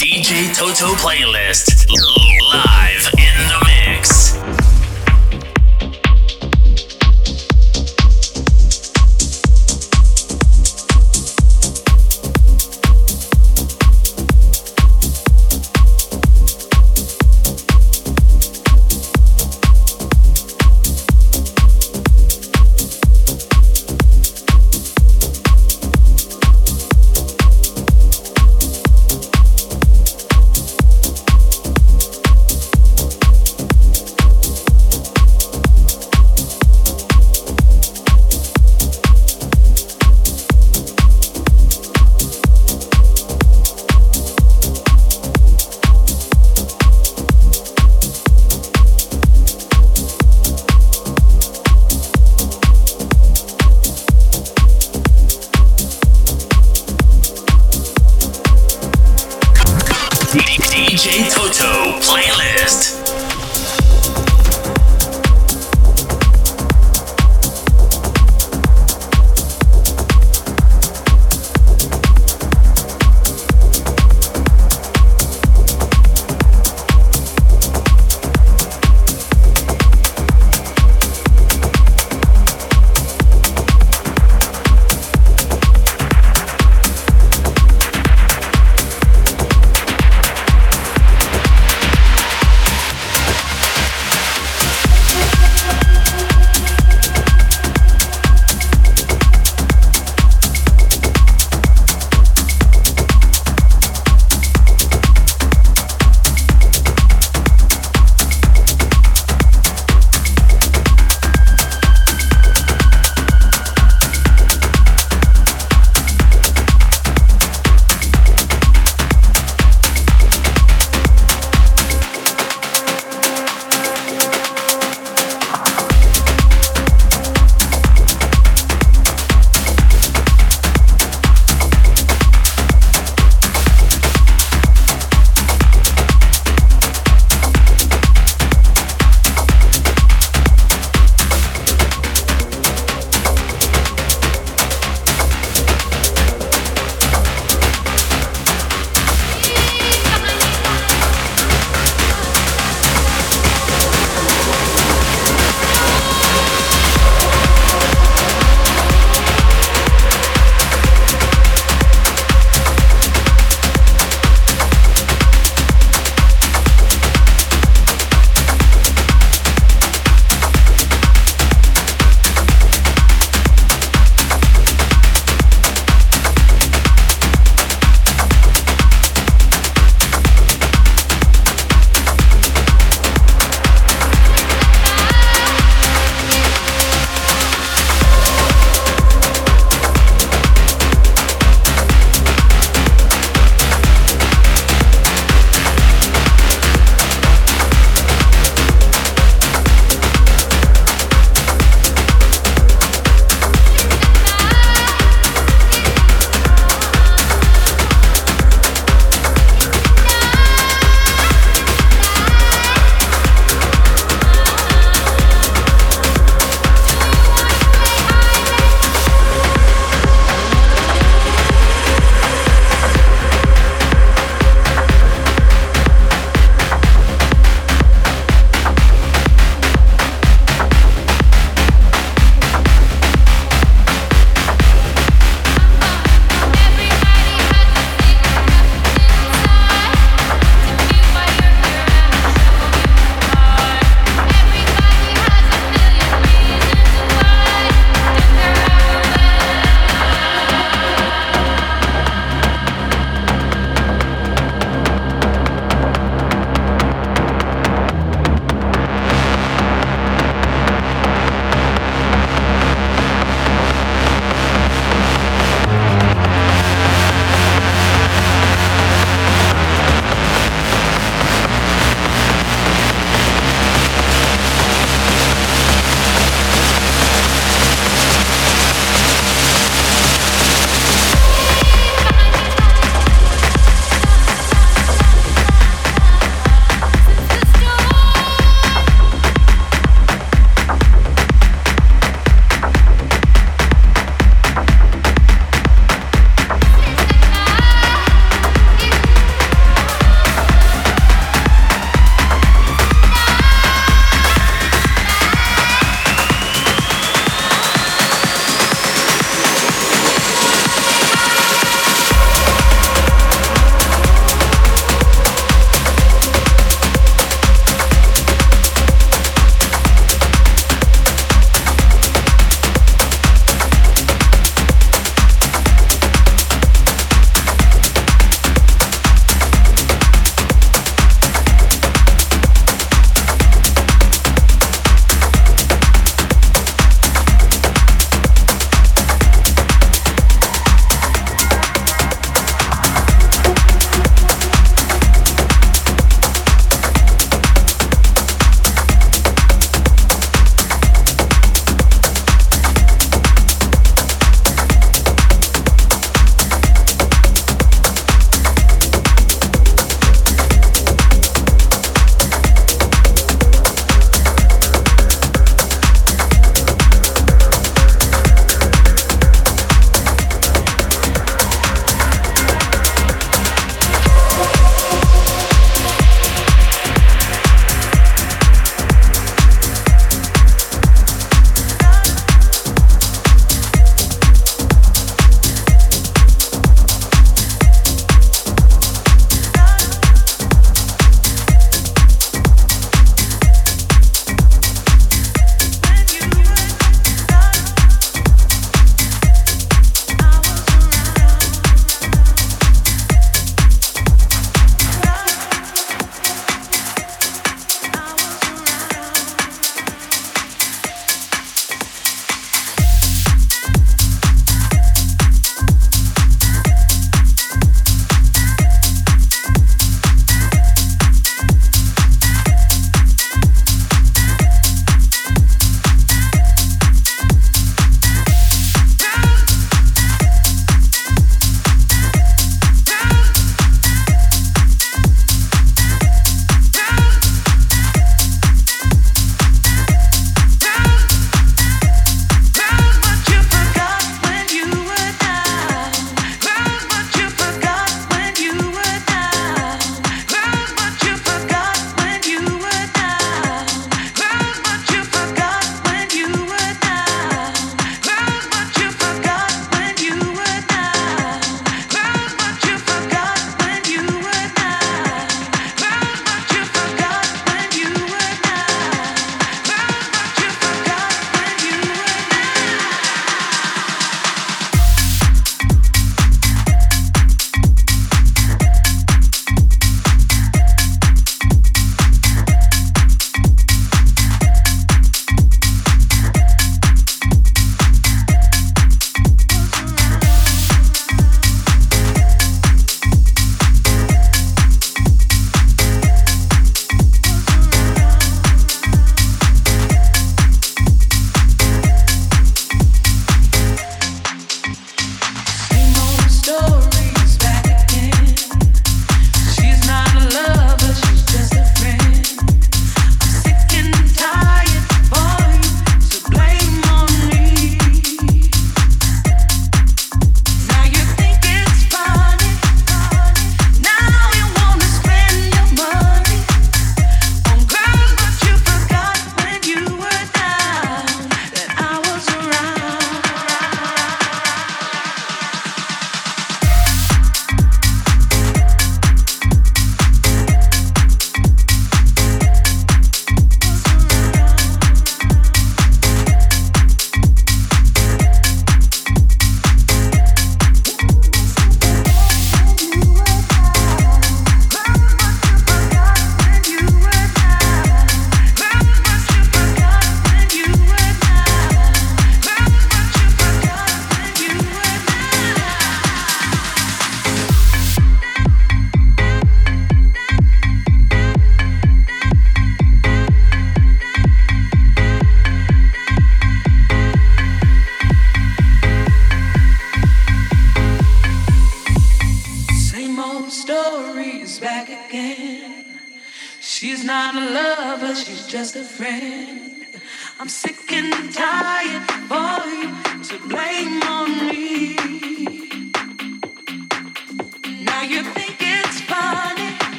DJ Toto playlist live in the mix.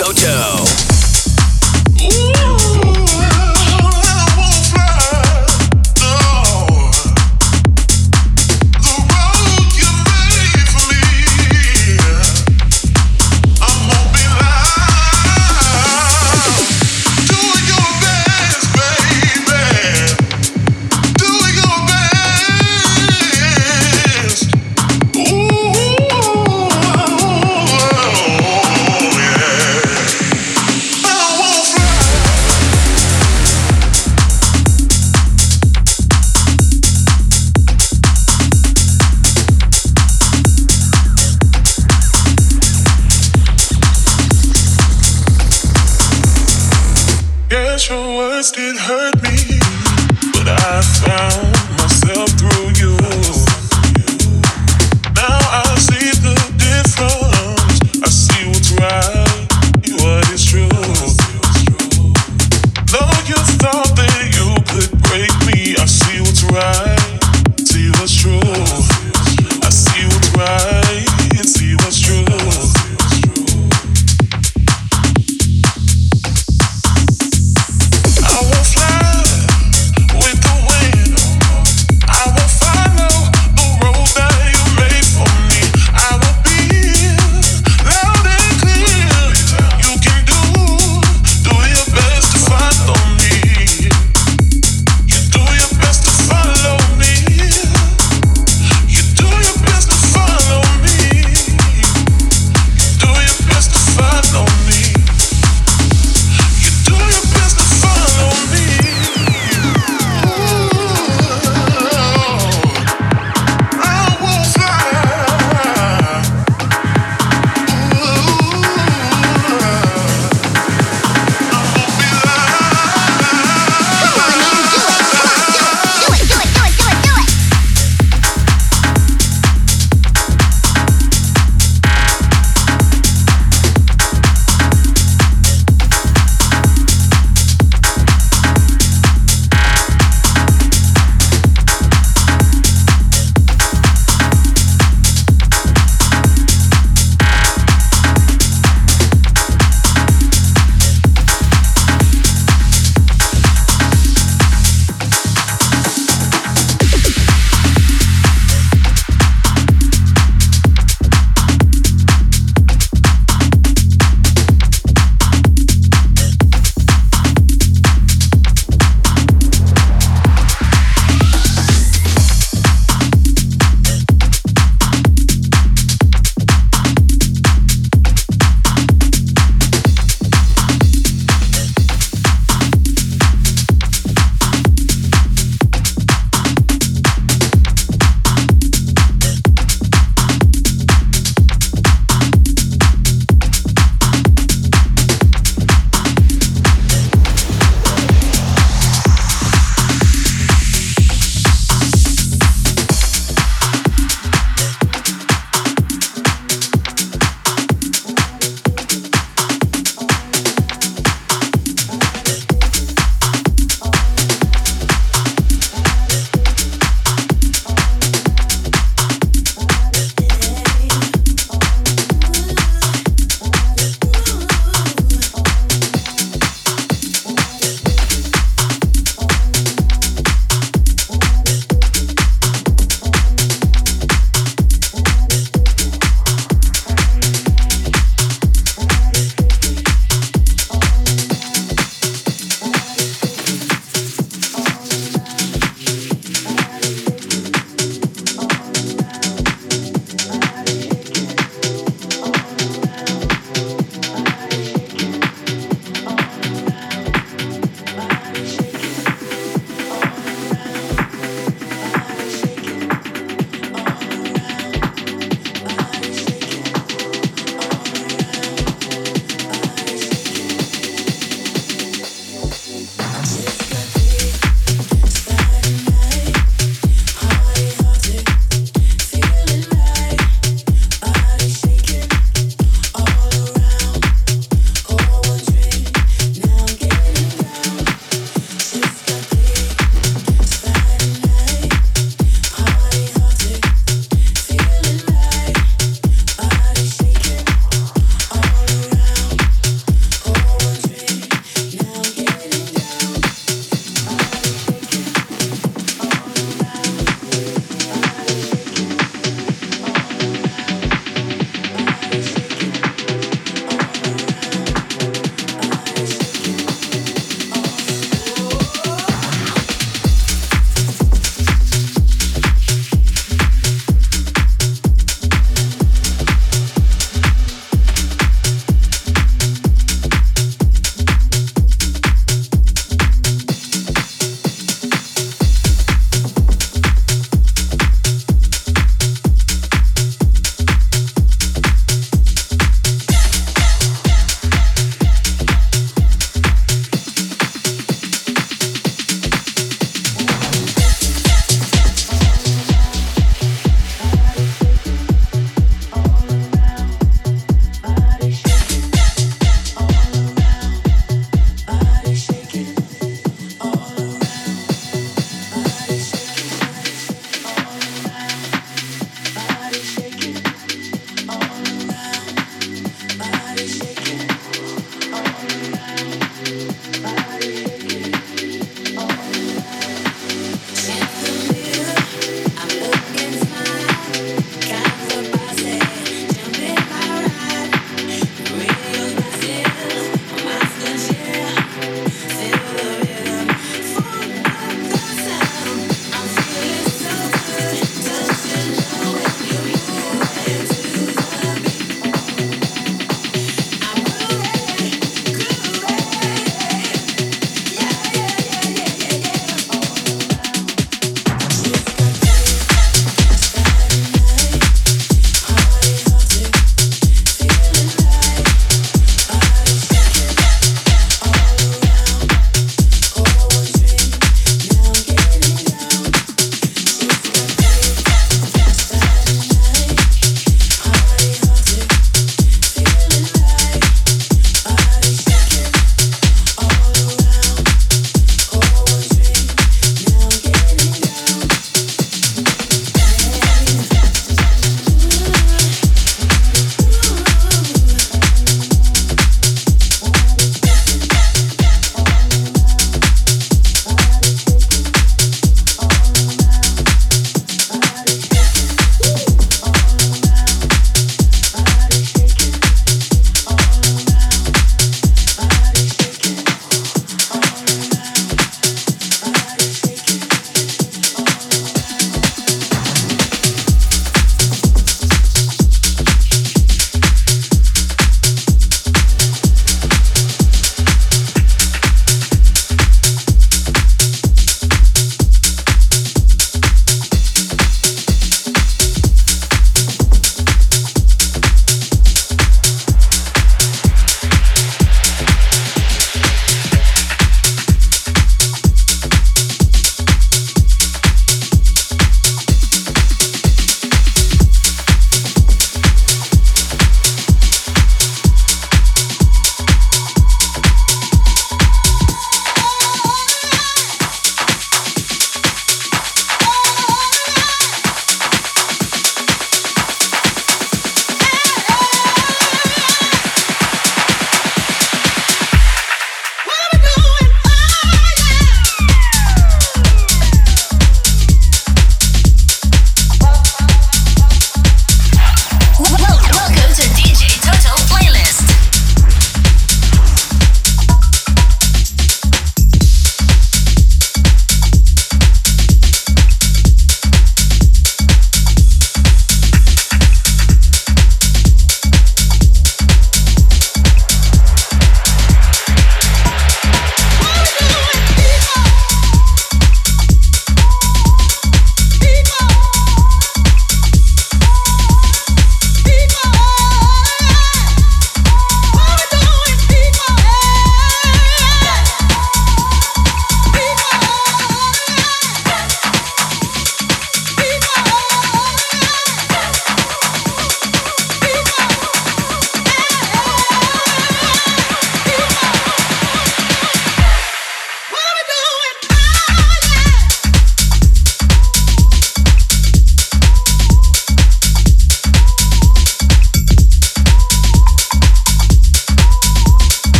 Toto.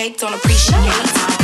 They don't appreciate.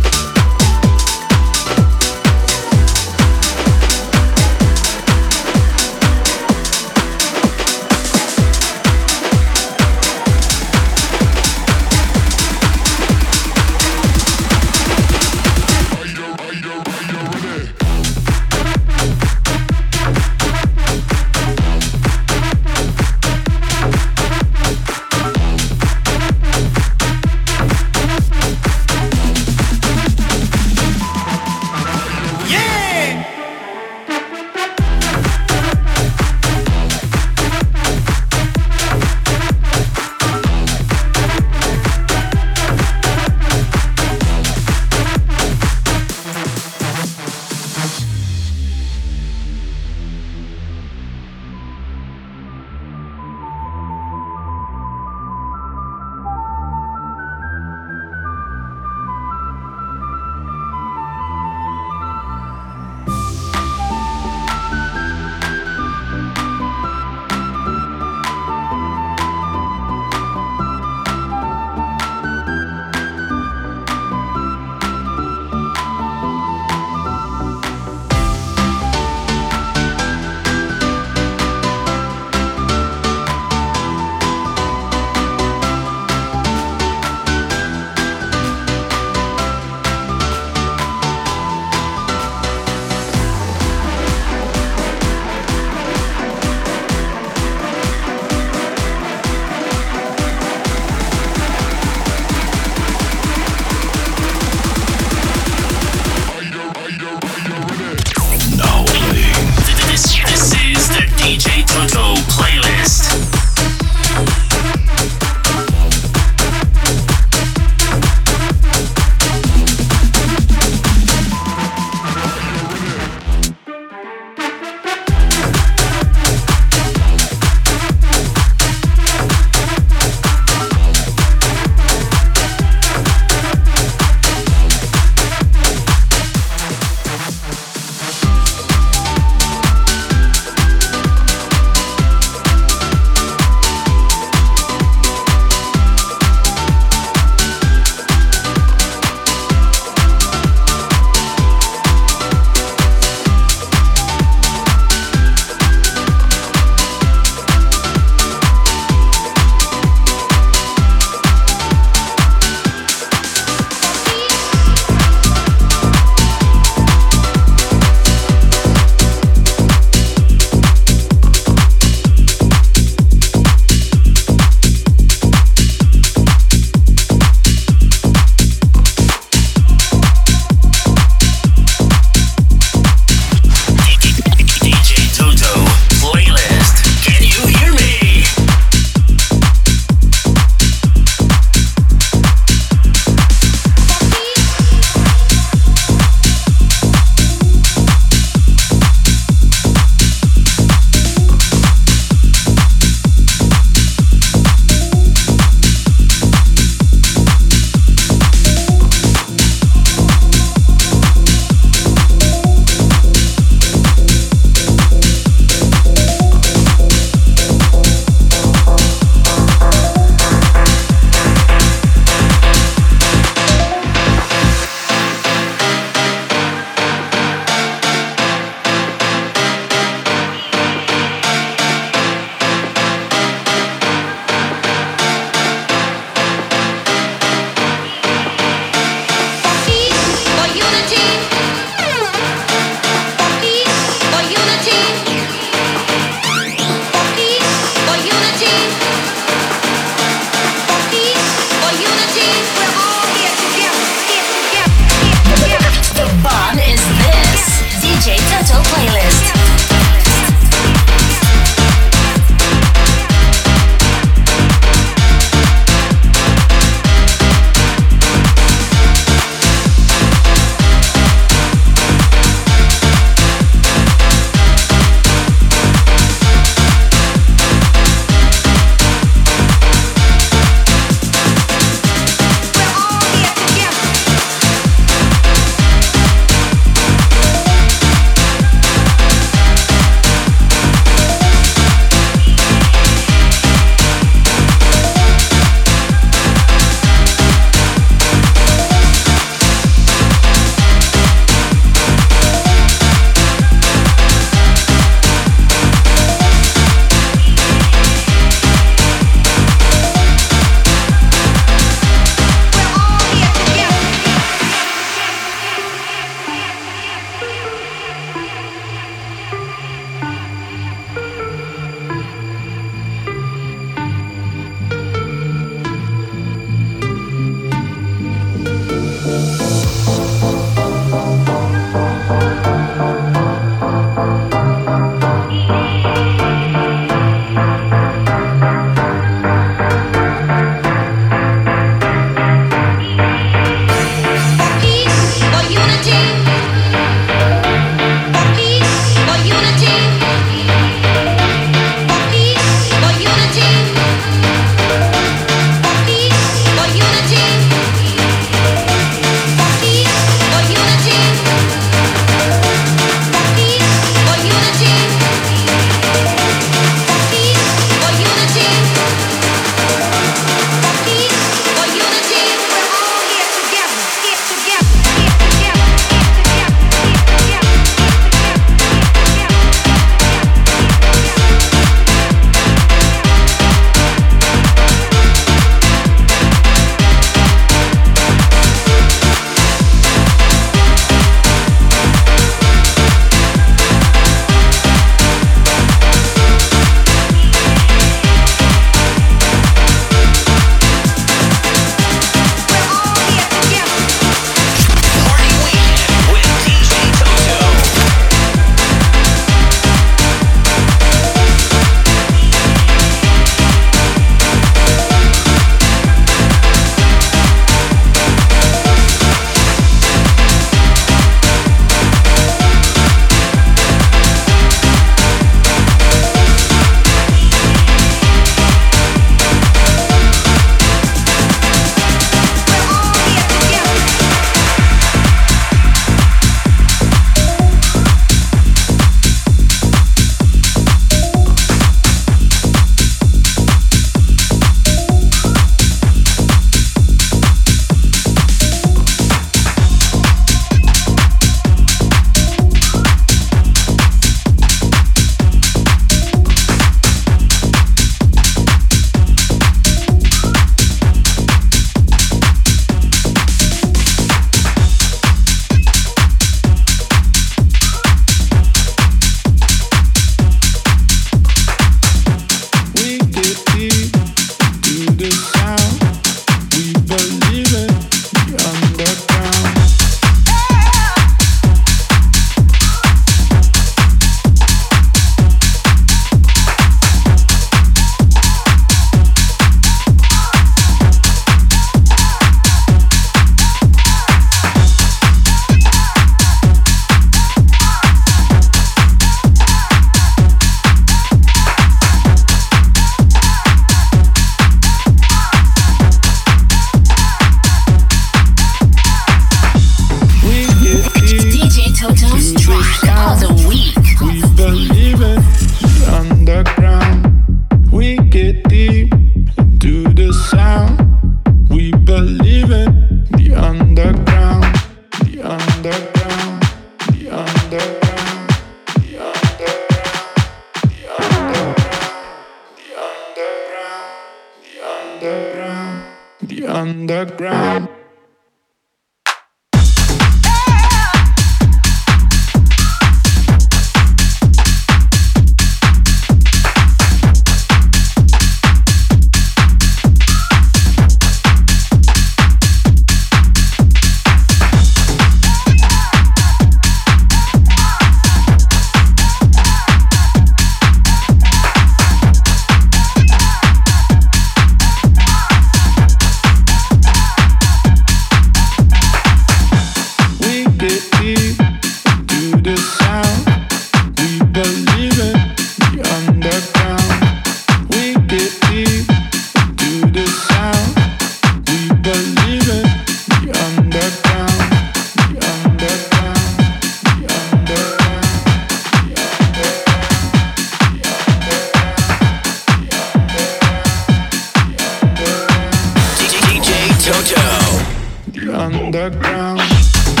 the underground.